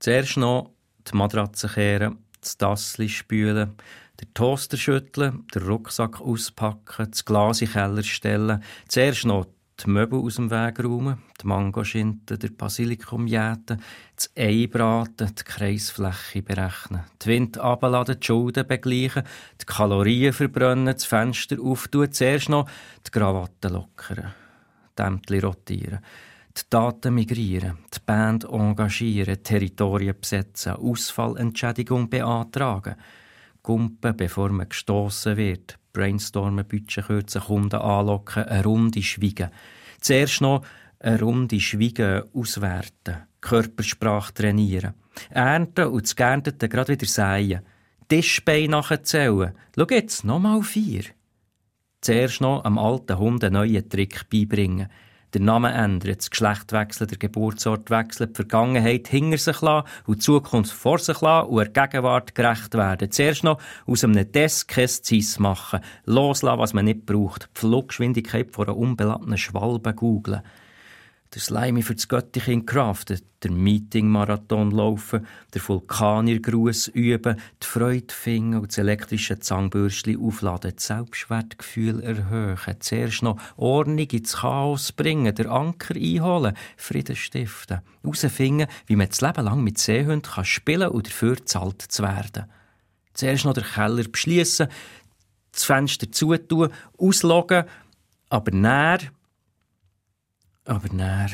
Zuerst noch die Matratze kehren, das Tassli spülen, den Toaster schütteln, den Rucksack auspacken, das Glas in den Keller stellen, zuerst noch die Möbel aus dem Weg räumen, die Mangoschinten, der Basilikum jäten, das Ei braten, die Kreisfläche berechnen, die Wind abladen, die Schulden begleichen, die Kalorien verbrennen, das Fenster auftun, zuerst noch die Krawatte lockern, die Ämtli rotieren, die Daten migrieren, die Band engagieren, Territorien besetzen, Ausfallentschädigung beantragen, Gumpen, bevor man gestoßen wird, brainstormen, Budget kürzen, Kunden anlocken, eine Runde schweigen. Zuerst noch eine Runde schweigen, auswerten, Körpersprache trainieren. Ernten und das Geerntete gerade wieder säen. Tischbein nachzählen. Schau jetzt, nochmal vier. Zuerst noch am alten Hund einen neuen Trick beibringen – den Namen ändern, das Geschlecht wechseln, der Geburtsort wechseln, die Vergangenheit hinter sich lassen und die Zukunft vor sich lassen und der Gegenwart gerecht werden. Zuerst noch aus einem Desk kein Cis machen, loslassen, was man nicht braucht, die Fluggeschwindigkeit von einer unbeladenen Schwalbe googeln der Slimy für das Göttichen craften, der Meeting-Marathon laufen, der Vulkaniergruß üben, die Freude finden und das elektrische Zangbürstchen aufladen, das Selbstwertgefühl erhöhen, zuerst noch Ordnung ins Chaos bringen, der Anker einholen, Frieden stiften, herausfinden, wie man das Leben lang mit Seehunden kann spielen und dafür zahlt zu werden. Zuerst noch den Keller beschließen, das Fenster zutun, ausloggen, aber näher aber näher